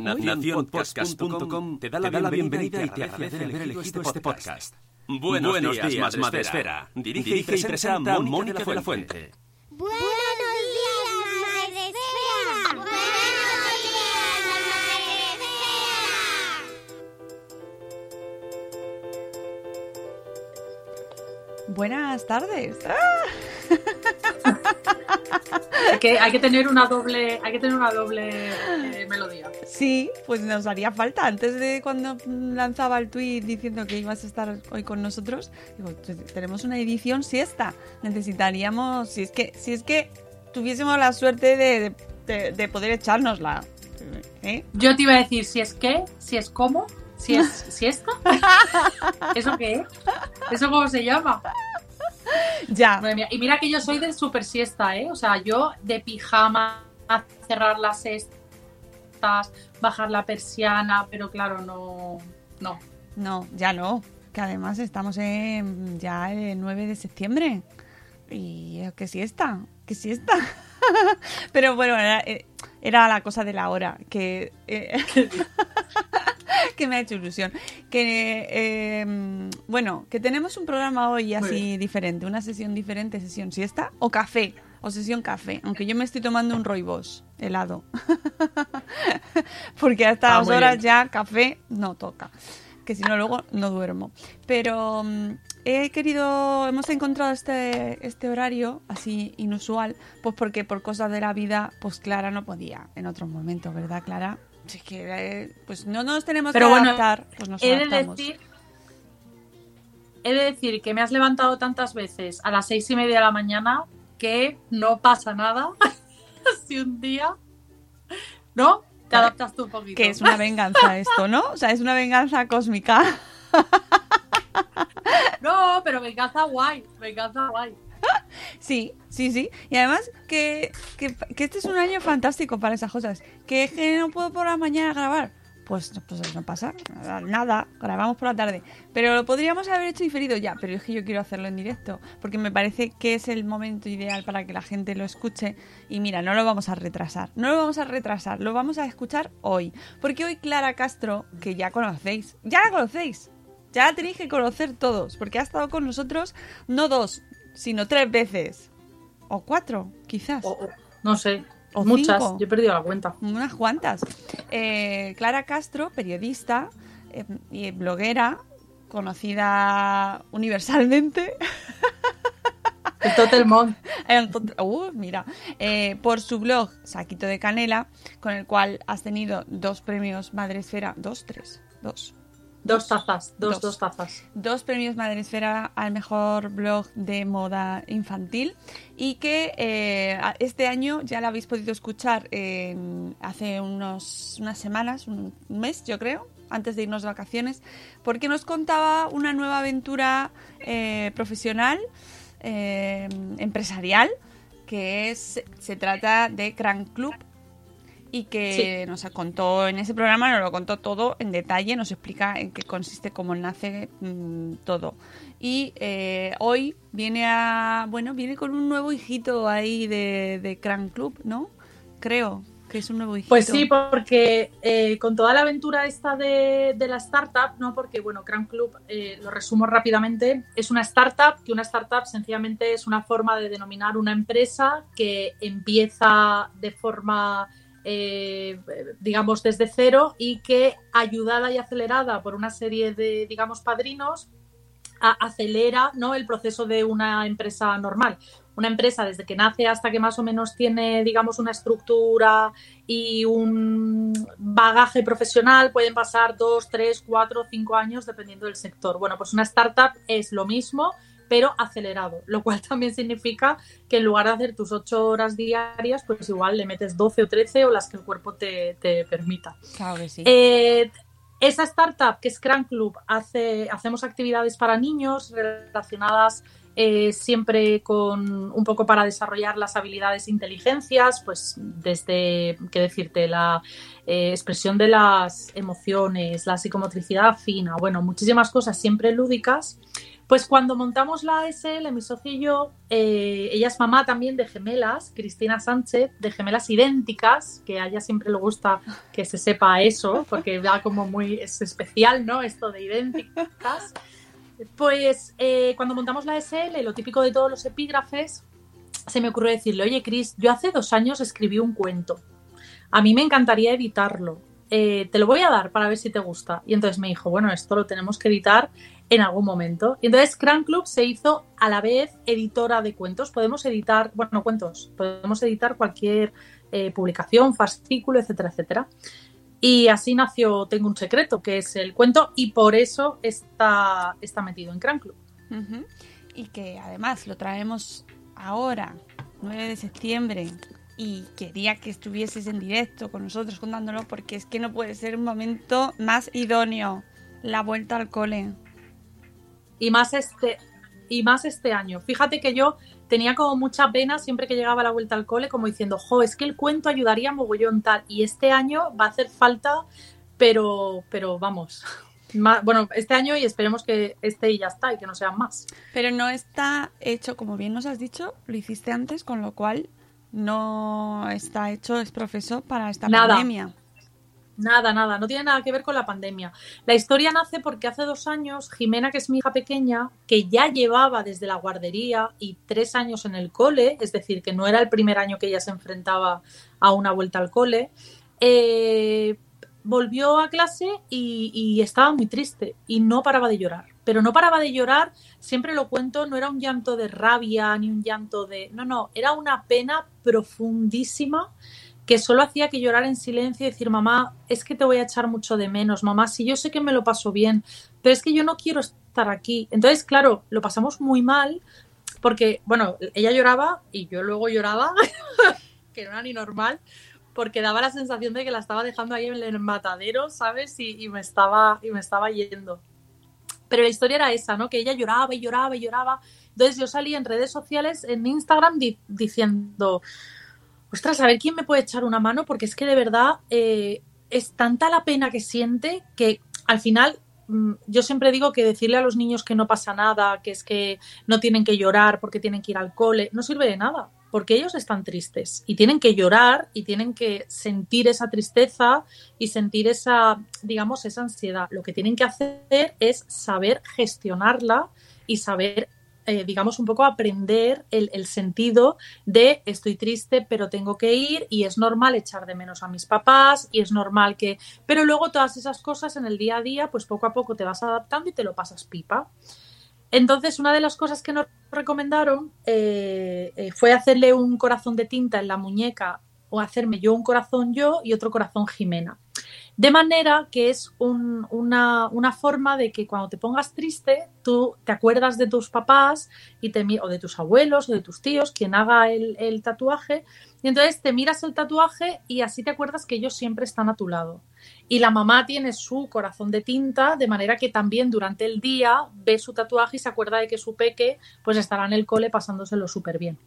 Nacionpodcast.com te da la bienvenida y te agradece el haber elegido este podcast. Buenos, días, Madre Esfera. Dirige y presenta Mónica de la Fuente. Buenos días, Madre Esfera. Buenos días, Madre Buenas tardes. Hay que, hay que tener una doble, hay que tener una doble eh, melodía. Sí, pues nos haría falta. Antes de cuando lanzaba el tweet diciendo que ibas a estar hoy con nosotros, digo, "Te- tenemos una edición siesta. Necesitaríamos, si es que, si es que tuviésemos la suerte de, de- de poder echárnosla. ¿eh? Yo te iba a decir si es qué, si es cómo, si es siesta. ¿Eso qué es? ¿Eso cómo se llama? Ya. Madre mía. Y mira que yo soy del super siesta, ¿eh? O sea, yo de pijama, a cerrar las cestas, bajar la persiana, pero claro, no. No. No, ya no. Que además estamos en ya el 9 de septiembre. Y que siesta, que siesta. Pero bueno, era, eh, era la cosa de la hora. Que, eh, que me ha hecho ilusión. Que, eh, bueno, que tenemos un programa hoy así diferente. Una sesión diferente, sesión siesta o café. O sesión café. Aunque yo me estoy tomando un roibos helado. Porque a estas Ah, horas bien. ya café no toca que si no luego no duermo. Pero mm, he querido, hemos encontrado este, este horario así inusual, pues porque por cosas de la vida, pues Clara no podía en otros momentos, ¿verdad, Clara? Si es que eh, pues no nos tenemos Pero que bueno, adaptar, pues nos He de adaptamos. decir. He de decir que me has levantado tantas veces a las seis y media de la mañana que no pasa nada. si un día. ¿No? Te adaptas tú un poquito. Que es una venganza esto, ¿no? O sea, es una venganza cósmica. No, pero venganza guay. Venganza guay. Sí, sí, sí. Y además que, que, que este es un año fantástico para esas cosas. Que es que no puedo por la mañana grabar. Pues, pues no pasa nada, grabamos por la tarde. Pero lo podríamos haber hecho diferido ya, pero es que yo quiero hacerlo en directo, porque me parece que es el momento ideal para que la gente lo escuche. Y mira, no lo vamos a retrasar, no lo vamos a retrasar, lo vamos a escuchar hoy. Porque hoy Clara Castro, que ya conocéis, ya la conocéis, ya la tenéis que conocer todos, porque ha estado con nosotros no dos, sino tres veces. O cuatro, quizás. O- no sé. O Muchas. cinco. Yo he perdido la cuenta. Unas cuantas. Eh, Clara Castro, periodista eh, y bloguera, conocida universalmente. El. Entonces, uh, mira, eh, por su blog Saquito de Canela, con el cual has tenido dos premios Madresfera, dos, tres, dos. Dos tazas. Dos, Dos. dos tazas. dos premios Madresfera al mejor blog de moda infantil y que eh, este año ya la habéis podido escuchar en- hace unos, unas semanas, un mes yo creo, antes de irnos de vacaciones, porque nos contaba una nueva aventura eh, profesional, eh, empresarial, que es, se trata de Crank Club y que nos contó en ese programa, nos lo contó todo en detalle, nos explica en qué consiste, cómo nace mm, todo. Y eh, hoy viene a, bueno, viene con un nuevo hijito ahí de, de Cran Club, ¿no? Creo que es un nuevo hijito. Pues sí, porque eh, con toda la aventura esta de, de la startup, ¿no? Porque, bueno, Cran Club, eh, lo resumo rápidamente, es una startup, que una startup sencillamente es una forma de denominar una empresa que empieza de forma eh, digamos, desde cero y que ayudada y acelerada por una serie de, digamos, padrinos, acelera ¿no? el proceso de una empresa normal. Una empresa desde que nace hasta que más o menos tiene, digamos, una estructura y un bagaje profesional, pueden pasar dos, tres, cuatro, cinco años dependiendo del sector. Bueno, pues una startup es lo mismo, pero acelerado, lo cual también significa que en lugar de hacer tus ocho horas diarias, pues igual le metes 12 o 13 o las que el cuerpo te, te permita. Claro que sí. Eh, esa startup que es Cran Club, hace, hacemos actividades para niños relacionadas eh, siempre con un poco para desarrollar las habilidades e inteligencias, pues desde, qué decirte, la eh, expresión de las emociones, la psicomotricidad fina, bueno, muchísimas cosas siempre lúdicas. Pues cuando montamos la ASL, mi socio y yo, eh, ella es mamá también de gemelas, Cristina Sánchez, de gemelas idénticas, que a ella siempre le gusta que se sepa eso, porque da como muy, es especial, ¿no? Esto de idénticas. Pues eh, cuando montamos la ASL, lo típico de todos los epígrafes, se me ocurrió decirle, oye Cris, yo hace dos años escribí un cuento. A mí me encantaría editarlo. Eh, te lo voy a dar para ver si te gusta. Y entonces me dijo, bueno, esto lo tenemos que editar en algún momento. Y entonces Cran Club se hizo a la vez editora de cuentos. Podemos editar, bueno, cuentos, podemos editar cualquier eh, publicación, fascículo, etcétera, etcétera. Y así nació Tengo un secreto, que es el cuento, y por eso está, está metido en Cran Club. Y que además lo traemos ahora, 9 de septiembre, y quería que estuvieses en directo con nosotros contándolo porque es que no puede ser un momento más idóneo. La vuelta al cole. Y más este y más este año. Fíjate que yo tenía como mucha pena siempre que llegaba la vuelta al cole, como diciendo, jo, es que el cuento ayudaría mogollón tal. Y este año va a hacer falta, pero, pero vamos. Bueno, este año y esperemos que este y ya está y que no sean más. Pero no está hecho, como bien nos has dicho, lo hiciste antes, con lo cual no está hecho, es profesor para esta Nada. pandemia. Nada, nada, no tiene nada que ver con la pandemia. La historia nace porque hace dos años Jimena, que es mi hija pequeña, que ya llevaba desde la guardería y tres años en el cole, es decir, que no era el primer año que ella se enfrentaba a una vuelta al cole, eh, volvió a clase y, y estaba muy triste y no paraba de llorar. Pero no paraba de llorar, siempre lo cuento, no era un llanto de rabia ni un llanto de... No, no, era una pena profundísima que solo hacía que llorar en silencio y decir, mamá, es que te voy a echar mucho de menos, mamá, si yo sé que me lo paso bien, pero es que yo no quiero estar aquí. Entonces, claro, lo pasamos muy mal porque, bueno, ella lloraba y yo luego lloraba, que no era ni normal, porque daba la sensación de que la estaba dejando ahí en el matadero, ¿sabes? Y, me, estaba, y me estaba yendo. Pero la historia era esa, ¿no? Que ella lloraba y lloraba y lloraba. Entonces yo salí en redes sociales, en Instagram, di- diciendo, ostras, a ver quién me puede echar una mano, porque es que de verdad eh, es tanta la pena que siente que al final mm, yo siempre digo que decirle a los niños que no pasa nada, que es que no tienen que llorar porque tienen que ir al cole, no sirve de nada, porque ellos están tristes y tienen que llorar y tienen que sentir esa tristeza y sentir esa, digamos, esa ansiedad. Lo que tienen que hacer es saber gestionarla y saber eh, digamos, un poco aprender el, sentido de estoy triste, pero tengo que ir y es normal echar de menos a mis papás y es normal que... Pero luego todas esas cosas en el día a día, pues poco a poco te vas adaptando y te lo pasas pipa. Entonces, una de las cosas que nos recomendaron eh, eh, fue hacerle un corazón de tinta en la muñeca o hacerme yo un corazón yo y otro corazón Jimena. De manera que es un- una, una forma de que cuando te pongas triste, tú te acuerdas de tus papás y te, o de tus abuelos o de tus tíos, quien haga el, el tatuaje, y entonces te miras el tatuaje y así te acuerdas que ellos siempre están a tu lado. Y la mamá tiene su corazón de tinta, de manera que también durante el día ve su tatuaje y se acuerda de que su peque pues estará en el cole pasándoselo súper bien.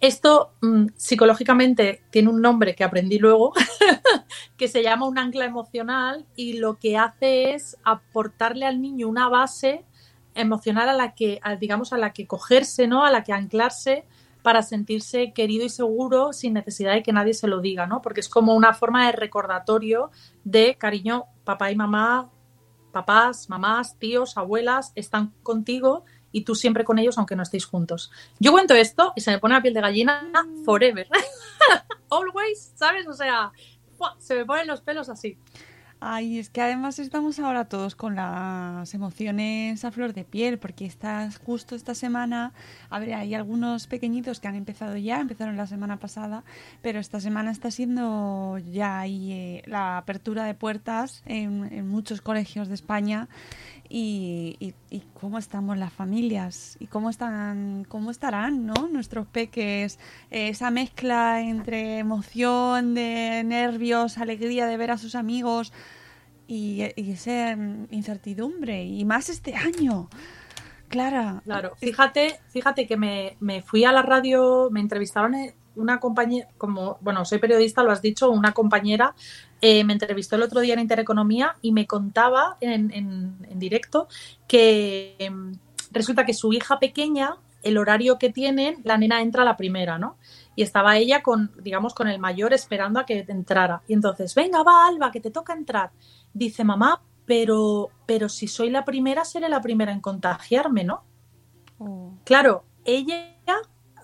Esto mm, psicológicamente tiene un nombre que aprendí luego, que se llama un ancla emocional y lo que hace es aportarle al niño una base emocional a la que, digamos, a la que cogerse, ¿no? A la que anclarse para sentirse querido y seguro sin necesidad de que nadie se lo diga, ¿no? Porque es como una forma de recordatorio de cariño, papá y mamá, papás, mamás, tíos, abuelas están contigo y tú siempre con ellos aunque no estéis juntos. Yo cuento esto y se me pone la piel de gallina forever. Always, ¿sabes? O sea, se me ponen los pelos así. Ay, es que además estamos ahora todos con las emociones a flor de piel, porque estás justo esta semana, a ver, hay algunos pequeñitos que han empezado ya, empezaron la semana pasada, pero esta semana está siendo ya ahí eh, la apertura de puertas en muchos colegios de España y, y- y cómo estamos las familias y cómo están cómo estarán no nuestros peques. Eh, esa mezcla entre emoción de nervios alegría de ver a sus amigos y, y esa incertidumbre. Y más este año. Clara Claro, fíjate, fíjate que me, me fui a la radio, me entrevistaron eh, una compañera, como, bueno, soy periodista, lo has dicho, una compañera eh, me entrevistó el otro día en Intereconomía y me contaba en, en- en directo que em, resulta que su hija pequeña, el horario que tienen, la nena entra a la primera, ¿no? Y estaba ella con, digamos, con el mayor esperando a que entrara. Y entonces, venga, va, Alba, que te toca entrar. Dice, mamá, pero, pero si soy la primera, seré la primera en contagiarme, ¿no? Oh, Claro, ella,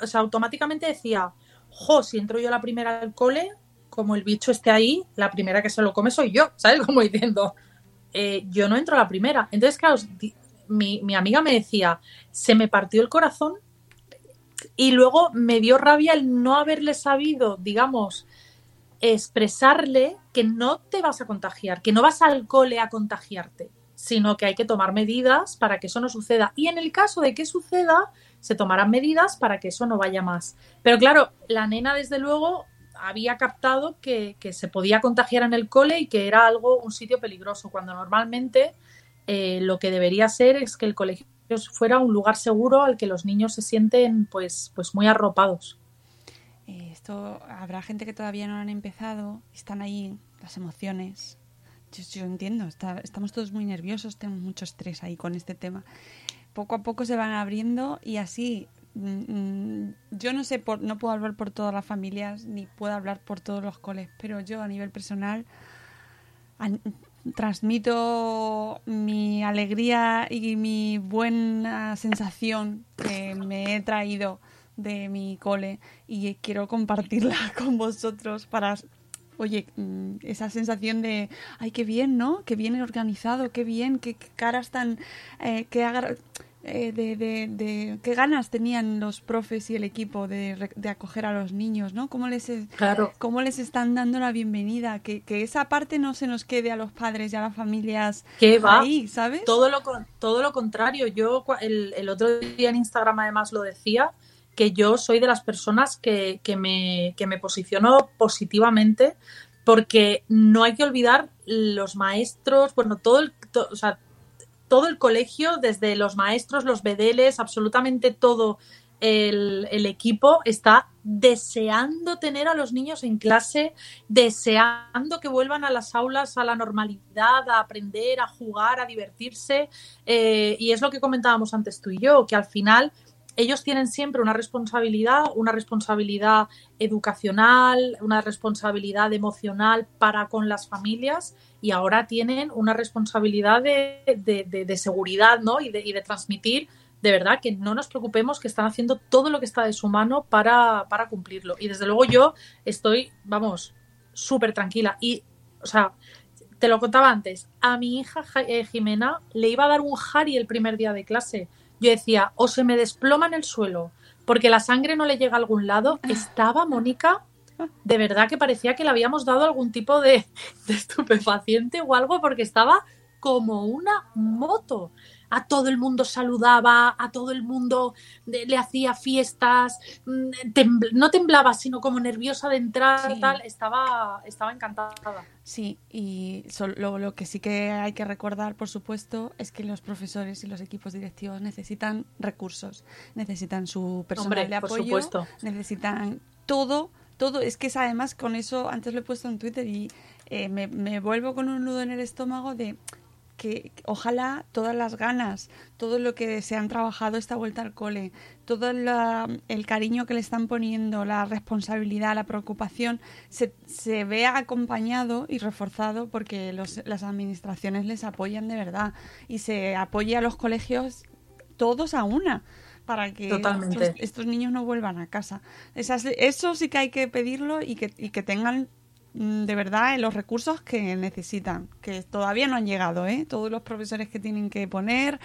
o sea, automáticamente decía, jo, si entro yo la primera al cole, como el bicho esté ahí, la primera que se lo come soy yo, ¿sabes? Como diciendo, eh, yo no entro a la primera. Entonces, claro, mi, mi amiga me decía, se me partió el corazón y luego me dio rabia el no haberle sabido, digamos, expresarle que no te vas a contagiar, que no vas al cole a contagiarte, sino que hay que tomar medidas para que eso no suceda. Y en el caso de que suceda, se tomarán medidas para que eso no vaya más. Pero claro, la nena, desde luego, había captado que, que se podía contagiar en el cole y que era algo, un sitio peligroso, cuando normalmente eh, lo que debería ser es que el colegio fuera un lugar seguro al que los niños se sienten pues, pues muy arropados. eh, esto habrá gente que todavía no han empezado están ahí las emociones yo, entiendo estamos todos muy nerviosos tenemos mucho estrés ahí con este tema poco a poco se van abriendo y así mm, mm, yo no sé por no puedo hablar por todas las familias ni puedo hablar por todos los coles pero yo a nivel personal an- transmito mi alegría y mi buena sensación que me he traído de mi cole y quiero compartirla con vosotros para oye mm, esa sensación de ay qué bien no qué bien organizado qué bien qué, caras tan eh, qué eh, de, de, de- qué ganas tenían los profes y el equipo de, de acoger a los niños no cómo les es- Claro. cómo les están dando la bienvenida, que, que esa parte no se nos quede a los padres y a las familias ¿Qué va? ahí, ¿sabes? Todo lo, todo lo contrario. Yo el, el otro día en Instagram además lo decía, que yo soy de las personas que, que me, que me posiciono positivamente porque no hay que olvidar los maestros, bueno, todo el, to- o sea, todo el colegio, desde los maestros, los bedeles, absolutamente todo el, equipo está deseando tener a los niños en clase, deseando que vuelvan a las aulas, a la normalidad, a aprender, a jugar, a divertirse. Eh, y es lo que comentábamos antes tú y yo, que al final ellos tienen siempre una responsabilidad, una responsabilidad educacional, una responsabilidad emocional para con las familias y ahora tienen una responsabilidad de, de- seguridad ¿no? y, de, transmitir de verdad que no nos preocupemos, que están haciendo todo lo que está de su mano para, para cumplirlo. Y desde luego yo estoy, vamos, súper tranquila. Y, o sea, te lo contaba antes, a mi hija Ja- eh, Jimena le iba a dar un Harry el primer día de clase. Yo decía, o se me desploma en el suelo porque la sangre no le llega a algún lado. Estaba Mónica, de verdad que parecía que le habíamos dado algún tipo de, de estupefaciente o algo porque estaba como una moto. A todo el mundo saludaba, a todo el mundo de- le hacía fiestas, mm, tembl- no temblaba, sino como nerviosa de entrar, Sí. tal, estaba, estaba encantada. Sí, y lo, lo que sí que hay que recordar, por supuesto, es que los profesores y los equipos directivos necesitan recursos, necesitan su personal Hombre, de por apoyo, supuesto. necesitan todo, todo. Es que es además con eso, antes lo he puesto en Twitter y eh, me, me vuelvo con un nudo en el estómago de que ojalá todas las ganas, todo lo que se han trabajado esta vuelta al cole, todo la- el cariño que le están poniendo, la responsabilidad, la preocupación, se, se vea acompañado y reforzado porque los- las administraciones les apoyan de verdad y se apoye a los colegios todos a una para que estos, estos niños no vuelvan a casa. Esas- eso sí que hay que pedirlo y que, y que tengan de verdad los recursos que necesitan, que todavía no han llegado, ¿eh? Todos los profesores que tienen que poner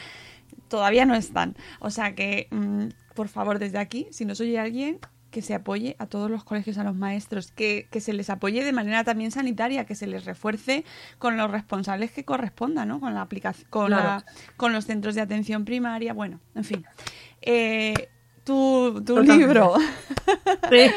todavía no están. O sea que, mm, por favor, desde aquí, si nos oye alguien, que se apoye a todos los colegios, a los maestros, que, que se les apoye de manera también sanitaria, que se les refuerce con los responsables que correspondan, ¿no? Con la aplicación, con, Claro. la- con los centros de atención primaria, bueno, en fin. Eh, tu tu libro. Sí.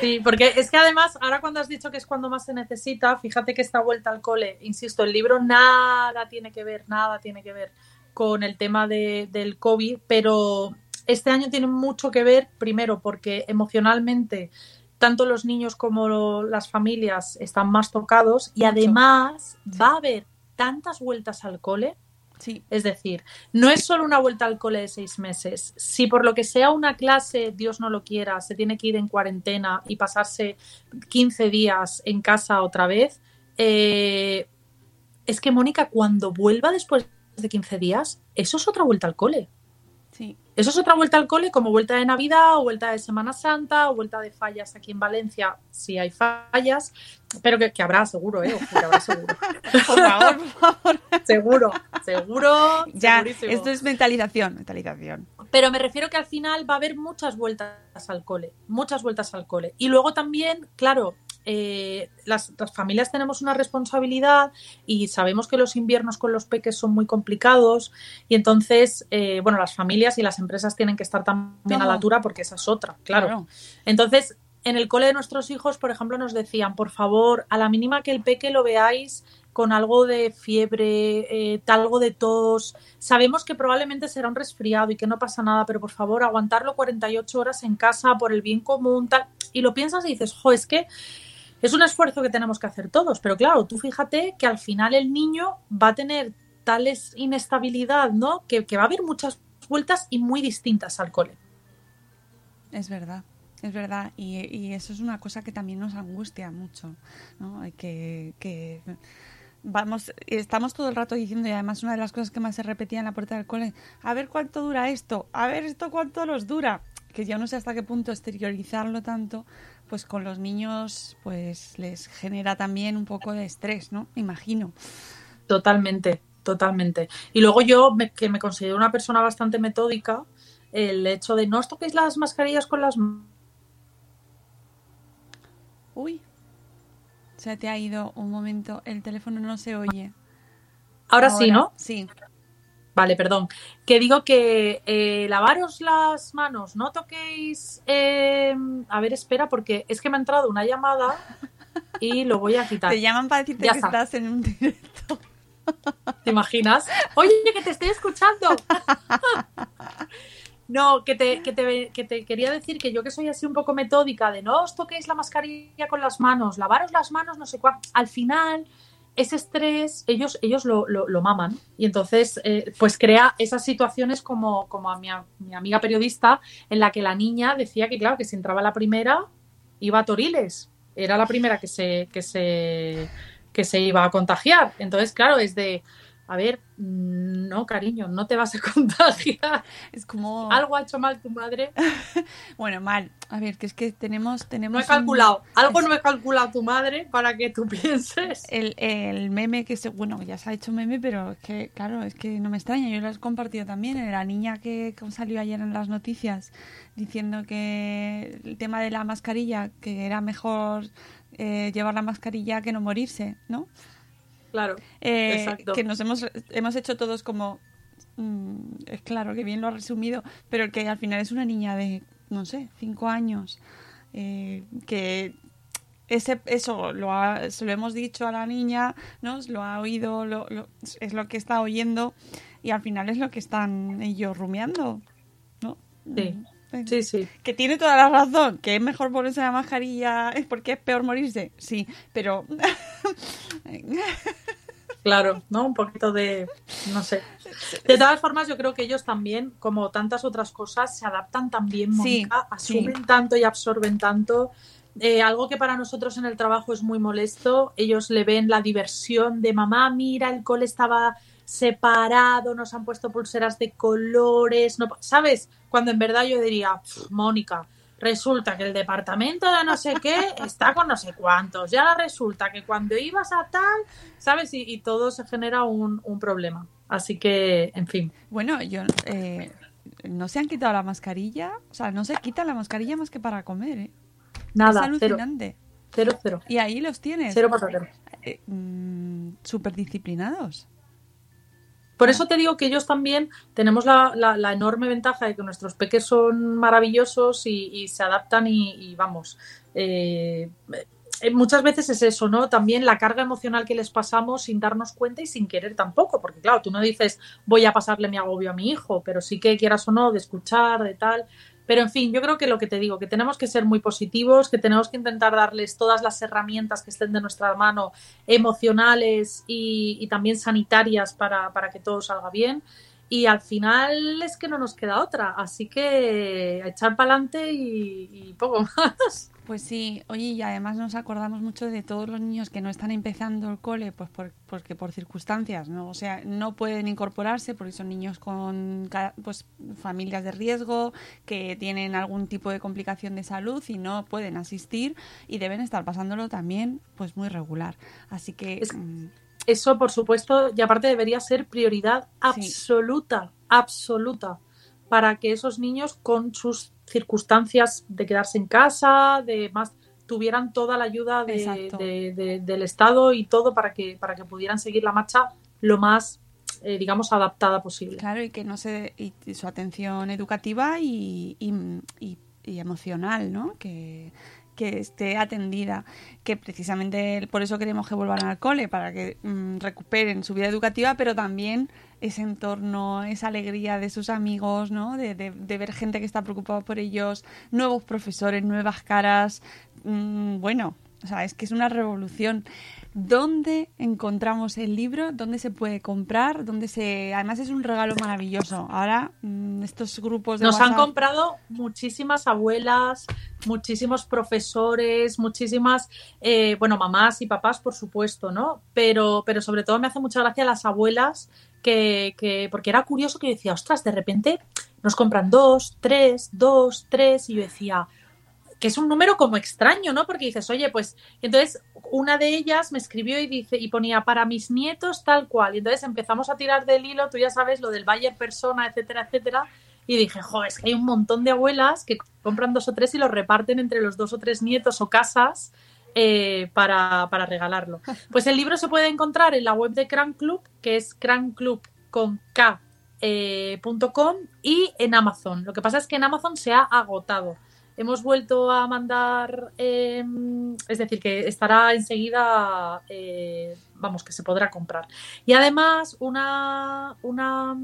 Sí, porque es que además, ahora cuando has dicho que es cuando más se necesita, fíjate que esta vuelta al cole, insisto, el libro nada tiene que ver, nada tiene que ver con el tema de- del COVID, pero este año tiene mucho que ver, primero, porque emocionalmente tanto los niños como las familias están más tocados y además va a haber tantas vueltas al cole Sí, es decir, no es solo una vuelta al cole de seis meses. Si por lo que sea una clase, Dios no lo quiera, se tiene que ir en cuarentena y pasarse 15 días en casa otra vez, eh, es que Mónica, cuando vuelva después de 15 días, eso es otra vuelta al cole. Sí. Eso es otra vuelta al cole, como vuelta de Navidad o vuelta de Semana Santa o vuelta de fallas aquí en Valencia, si hay fallas, pero que, que habrá seguro, ¿eh? Que habrá seguro. Por favor, por favor. seguro, seguro. Ya, segurísimo. esto es mentalización, mentalización. Pero me refiero que al final va a haber muchas vueltas al cole, muchas vueltas al cole. Y luego también, claro, eh, las, las familias tenemos una responsabilidad y sabemos que los inviernos con los peques son muy complicados y entonces, eh, bueno, las familias y las empresas tienen que estar también a la altura porque esa es otra, claro. Entonces, en el cole de nuestros hijos, por ejemplo, nos decían, por favor, a la mínima que el peque lo veáis con algo de fiebre, eh, algo de tos, sabemos que probablemente será un resfriado y que no pasa nada, pero por favor, aguantarlo 48 horas en casa por el bien común, tal. Y lo piensas y dices, jo, es que es un esfuerzo que tenemos que hacer todos, pero claro, tú fíjate que al final el niño va a tener tales inestabilidad, ¿no? Que, va a haber muchas vueltas y muy distintas al cole. Es verdad, es verdad. Y, eso es una cosa que también nos angustia mucho, ¿no? Que vamos, estamos todo el rato diciendo, y además una de las cosas que más se repetía en la puerta del cole, a ver cuánto dura esto, a ver esto cuánto nos dura. Que yo no sé hasta qué punto exteriorizarlo tanto, pues con los niños, pues les genera también un poco de estrés, ¿no? Imagino. Totalmente, totalmente. Y luego yo, me- que me considero una persona bastante metódica, el hecho de no os toquéis las mascarillas con las. Uy, se te ha ido un momento, el teléfono no se oye. Ahora, sí, ¿no? Sí. Vale, perdón. Que digo que eh, lavaros las manos, no toquéis... eh, A ver, espera, porque es que me ha entrado una llamada y lo voy a quitar. Te llaman para decirte Ya que está. estás en un directo. ¿Te imaginas? Oye, que te estoy escuchando. No, que te, que, te, que te quería decir que yo que soy así un poco metódica de no os toquéis la mascarilla con las manos, lavaros las manos, no sé cuál. Al final, ese estrés, ellos, ellos lo, lo, lo maman. Y entonces, eh, pues crea esas situaciones como, como a mi, mi amiga periodista, en la que la niña decía que, claro, que si entraba la primera, iba a Toriles. Era la primera que se, que se, que se iba a contagiar. Entonces, claro, es de, a ver, mm, no, cariño, no te vas a contagiar. Es como... Algo ha hecho mal tu madre. Bueno, mal. A ver, que es que tenemos... tenemos No he un- calculado. Algo es- no he calculado tu madre para que tú pienses. El, el meme que se... Bueno, ya se ha hecho meme, pero es que, claro, es que no me extraña. Yo lo he compartido también. La niña que salió ayer en las noticias diciendo que el tema de la mascarilla, que era mejor eh, llevar la mascarilla que no morirse, ¿no? Claro. Eh, Exacto. que nos hemos, hemos hecho todos como mm, es claro que bien lo ha resumido, pero que al final es una niña de, no sé, cinco años, eh, que ese, eso lo ha- se lo hemos dicho a la niña, ¿no? Lo ha oído, lo- lo- es lo que está oyendo y al final es lo que están ellos rumiando, ¿no? Sí. Sí, sí. Que tiene toda la razón, que es mejor ponerse la mascarilla, es porque es peor morirse, sí, pero Claro, ¿no? Un poquito de, no sé. De todas formas, yo creo que ellos también, como tantas otras cosas, se adaptan también, Sí, Mónica, sí. asumen tanto y absorben tanto. Eh, algo que para nosotros en el trabajo es muy molesto, ellos le ven la diversión de mamá, mira, el cole estaba separado, nos han puesto pulseras de colores, no, ¿sabes? Cuando en verdad yo diría, "Pf, Mónica, resulta que el departamento de no sé qué está con no sé cuántos, ya resulta que cuando ibas a tal, ¿sabes? Y, y todo se genera un, un problema. Así que, en fin. bueno, yo eh, no se han quitado la mascarilla, o sea, no se quitan la mascarilla más que para comer, ¿eh? Nada, es alucinante. cero, cero. Y ahí los tienes. Cero patatero. Eh, súper disciplinados. Por eso te digo que ellos también tenemos la, la- la enorme ventaja de que nuestros peques son maravillosos y, y se adaptan y, y vamos. eh, eh, muchas veces es eso, ¿no? También la carga emocional que les pasamos sin darnos cuenta y sin querer tampoco, porque claro, tú no dices voy a pasarle mi agobio a mi hijo, pero sí que quieras o no, de escuchar, de tal. Pero en fin, yo creo que lo que te digo, que tenemos que ser muy positivos, que tenemos que intentar darles todas las herramientas que estén de nuestra mano, emocionales y, y también sanitarias para, para que todo salga bien. Y al final es que no nos queda otra, así que a echar para adelante y, y poco más. Pues sí, oye, y además nos acordamos mucho de todos los niños que no están empezando el cole, pues por, porque por circunstancias, ¿no? O sea, no pueden incorporarse porque son niños con pues, familias de riesgo, que tienen algún tipo de complicación de salud y no pueden asistir y deben estar pasándolo también pues muy regular. Así que Es- mm, Eso, por supuesto, y aparte debería ser prioridad absoluta, absoluta, para que esos niños con sus circunstancias de quedarse en casa, de más, tuvieran toda la ayuda de- de- de- del Estado y todo para que, para que pudieran seguir la marcha lo más, eh, digamos, adaptada posible. Claro, y que no se. y su atención educativa y, y, y- y emocional, ¿no? Que, que esté atendida. Que precisamente por eso queremos que vuelvan al cole, para que mm, recuperen su vida educativa, pero también ese entorno, esa alegría de sus amigos, ¿no? De, de- ver gente que está preocupada por ellos, nuevos profesores, nuevas caras. Mm, bueno, o sea, es que es una revolución. ¿Dónde encontramos el libro? ¿Dónde se puede comprar? ¿Dónde se...? Además es un regalo maravilloso. Ahora, mm, estos grupos de Nos han comprado muchísimas abuelas, muchísimos profesores, muchísimas, eh, bueno, mamás y papás, por supuesto, ¿no? Pero, pero sobre todo me hace mucha gracia las abuelas que, que, porque era curioso que yo decía, ostras, de repente nos compran dos, tres, dos, tres, y yo decía, que es un número como extraño, ¿no? Porque dices, oye, pues, entonces una de ellas me escribió y dice, y ponía para mis nietos tal cual. Y entonces empezamos a tirar del hilo, tú ya sabes, lo del Bayer persona, etcétera, etcétera. Y dije, jo, es que hay un montón de abuelas que compran dos o tres y los reparten entre los dos o tres nietos o casas eh, para, para regalarlo. Pues el libro se puede encontrar en la web de Cran Club, que es con K eh, punto com, y en Amazon. Lo que pasa es que en Amazon se ha agotado. Hemos vuelto a mandar, eh, es decir, que estará enseguida, eh, vamos, que se podrá comprar. Y además, una, una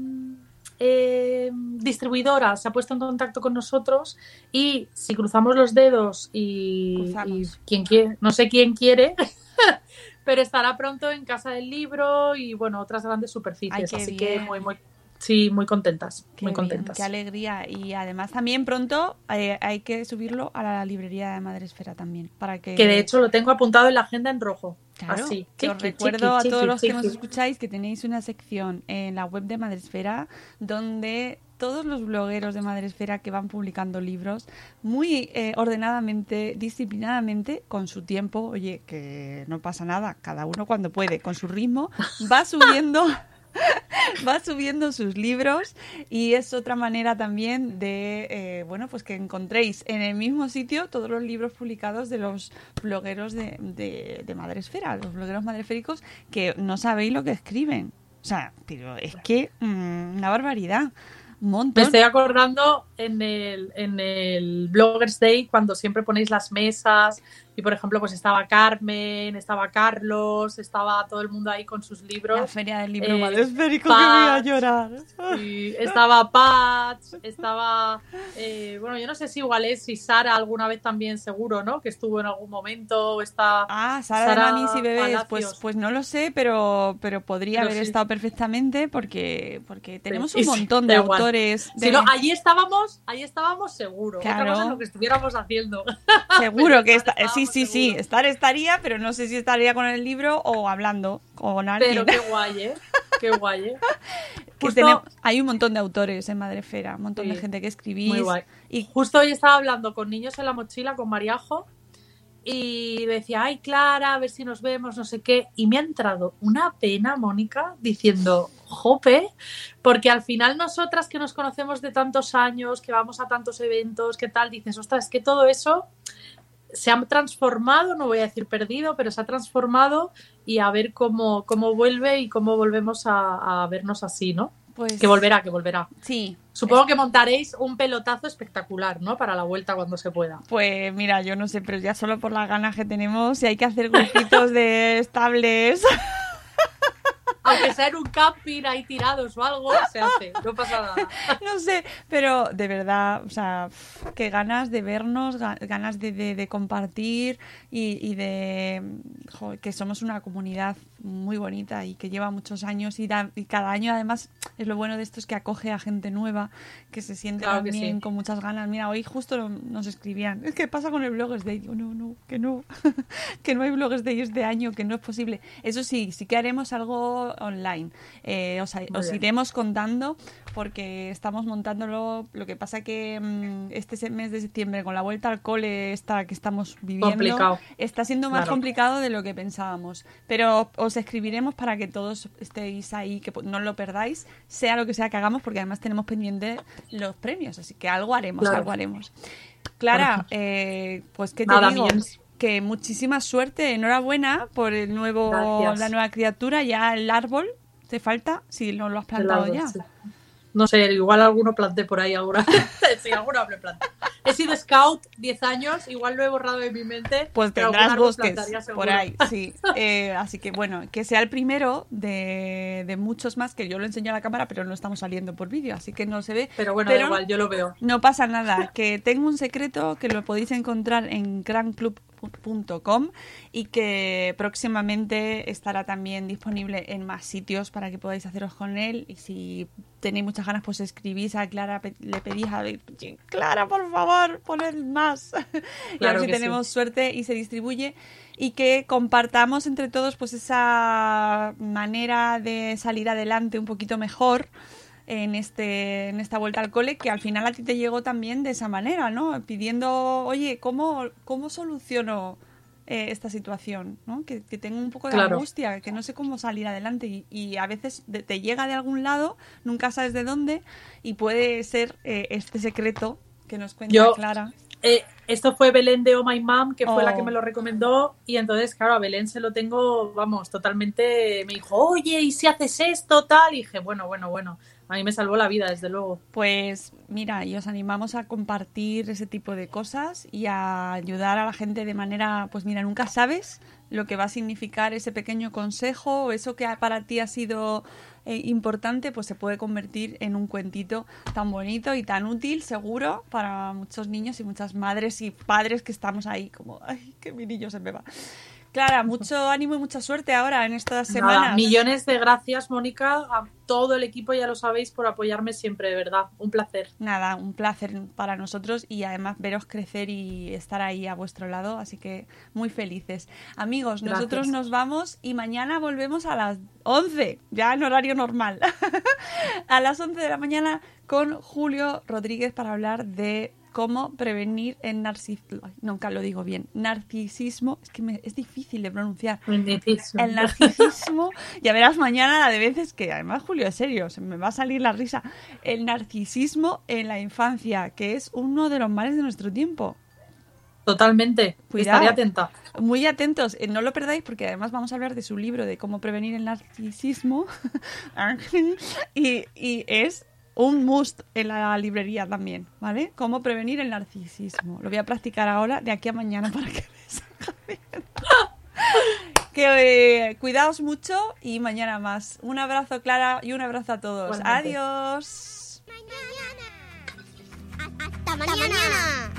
eh, distribuidora se ha puesto en contacto con nosotros y si cruzamos los dedos y, y quien quiere, no sé quién quiere, pero estará pronto en Casa del Libro y bueno, otras grandes superficies. Ay, así que bien. muy, muy, sí, muy contentas, Qué muy bien, contentas. qué alegría. Y además también pronto eh, hay que subirlo a la librería de Madresfera también. Para que, Que de hecho lo tengo apuntado en la agenda en rojo. Claro, Así. que os Chiqui, recuerdo chiqui, a todos chiqui, los que nos chiqui. escucháis que tenéis una sección en la web de Madresfera donde todos los blogueros de Madresfera que van publicando libros muy eh, ordenadamente, disciplinadamente, con su tiempo, oye, que no pasa nada, cada uno cuando puede, con su ritmo, va subiendo va subiendo sus libros y es otra manera también de, eh, bueno, pues que encontréis en el mismo sitio todos los libros publicados de los blogueros de, de, de Madresfera, los blogueros madresféricos que no sabéis lo que escriben. O sea, pero es que mm, una barbaridad. Un Me montón. estoy acordando en el, en el Bloggers Day cuando siempre ponéis las mesas y por ejemplo pues estaba Carmen, estaba Carlos, estaba todo el mundo ahí con sus La libros. feria del libro Eh, madresférico que voy a llorar. estaba Patch, estaba eh, bueno yo no sé si igual es si Sara alguna vez también seguro, ¿no? Que estuvo en algún momento o está Ah, Sara, Sara de y Bebés, pues, Palacios. pues no lo sé, pero, pero podría Pero haber sí. estado perfectamente porque, porque tenemos Sí, un montón de autores. Si de- no, allí estábamos, allí estábamos seguro. Otra Claro. cosa es lo que estuviéramos haciendo. Seguro que está, sí, sí, estábamos sí, seguros. estar estaría, pero no sé si estaría con el libro o hablando con alguien. Pero qué guay, ¿eh? Qué guay, ¿eh? Que Justo- tenemos- hay un montón de autores en Madrefera, un montón de Sí, gente que escribís. Muy guay. Y Justo hoy estaba hablando con niños en la mochila, con Mariajo, y decía, ay, Clara, a ver si nos vemos, no sé qué. Y me ha entrado una pena, Mónica, diciendo, jope, porque al final nosotras que nos conocemos de tantos años, que vamos a tantos eventos, que tal, dices, ostras, es que todo eso se ha transformado, no voy a decir perdido, pero se ha transformado y a ver cómo, cómo vuelve y cómo volvemos a, a vernos así, ¿no? pues Que volverá, que volverá. Sí. Supongo que montaréis un pelotazo espectacular, ¿no? Para la vuelta cuando se pueda. Pues mira, yo no sé, pero ya solo por las ganas que tenemos, si hay que hacer grupitos de estables. Aunque sea en un camping ahí tirados o algo, se hace, no pasa nada. no sé, pero de verdad, o sea, qué ganas de vernos, ga- ganas de, de- de compartir y, y de jo, que somos una comunidad muy bonita y que lleva muchos años y, da- y cada año además es lo bueno de esto es que acoge a gente nueva que se siente Claro también sí. con muchas ganas. Mira, hoy justo nos escribían, es que pasa con el Bloggers Day, digo, no, no, que no, que no hay Bloggers Day este año, que no es posible. Eso sí, sí que haremos algo online. Eh, os, os iremos contando porque estamos montándolo. Lo que pasa que mm, este mes de septiembre, con la vuelta al cole esta que estamos viviendo, Complicado. está siendo más Claro. complicado de lo que pensábamos. Pero os escribiremos para que todos estéis ahí, que no lo perdáis, sea lo que sea que hagamos, porque además tenemos pendiente los premios. Así que algo haremos, Claro. algo haremos. Clara, eh, pues qué te Nada, digo. Que muchísima suerte, enhorabuena por el nuevo, Gracias. la nueva criatura, ya el árbol. ¿Te falta? Si no lo has plantado ya. sí. No sé, igual alguno planté por ahí alguna. sí, alguno habré plantado. He sido scout 10 años, igual lo he borrado de mi mente. Pues tendrás bosques plantaría seguro. por ahí, sí. Eh, así que bueno, que sea el primero de, de muchos más que yo lo enseño a la cámara, pero no estamos saliendo por vídeo, así que no se ve. Pero bueno, da igual, yo lo veo. No pasa nada, que tengo un secreto que lo podéis encontrar en y que próximamente estará también disponible en más sitios para que podáis haceros con él. Y si tenéis muchas ganas pues escribís a Clara, le pedís a Clara por favor, poned más y a ver Claro si que sí. tenemos suerte y se distribuye. Y que compartamos entre todos pues esa manera de salir adelante un poquito mejor en este en esta vuelta al cole que al final a ti te llegó también de esa manera, ¿no? Pidiendo, oye, ¿cómo, cómo soluciono eh, esta situación? ¿no? Que, que tengo un poco de Claro. angustia, que no sé cómo salir adelante y, y a veces te llega de algún lado, nunca sabes de dónde y puede ser eh, este secreto que nos cuenta Yo- Clara. Eh, esto fue Belén de Oh My Mom, que fue la Oh. que me lo recomendó. Y entonces, claro, a Belén se lo tengo, vamos, totalmente. Me dijo, oye, ¿y si haces esto, tal? Y dije, bueno, bueno, bueno. A mí me salvó la vida, desde luego. Pues mira, y os animamos a compartir ese tipo de cosas y a ayudar a la gente de manera, pues mira, nunca sabes lo que va a significar ese pequeño consejo o eso que para ti ha sido eh, importante, pues se puede convertir en un cuentito tan bonito y tan útil, seguro, para muchos niños y muchas madres y padres que estamos ahí como, ay, que mi niño se me va. Clara, mucho ánimo y mucha suerte ahora en estas Nada, semanas. millones de gracias, Mónica, a todo el equipo, ya lo sabéis, por apoyarme siempre, de verdad. Un placer. Nada, un placer para nosotros y además veros crecer y estar ahí a vuestro lado, así que muy felices. Amigos, Gracias. nosotros nos vamos y mañana volvemos a las 11, ya en horario normal, a las 11 de la mañana con Julio Rodríguez para hablar de cómo prevenir el narcisismo, nunca lo digo bien, narcisismo, es que me- es difícil de pronunciar, el narcisismo, ya verás mañana la de veces que, además Julio, es serio, se me va a salir la risa, el narcisismo en la infancia, que es uno de los males de nuestro tiempo. Totalmente. Cuidado. Estaré atenta. muy atentos, eh, no lo perdáis porque además vamos a hablar de su libro de cómo prevenir el narcisismo y, y es un must en la librería también, ¿vale? Cómo prevenir el narcisismo. Lo voy a practicar ahora de aquí a mañana para que me salga bien. Que eh, cuidaos mucho y mañana más. Un abrazo, Clara, y un abrazo a todos. Igualmente. Adiós. Mañana. Hasta mañana.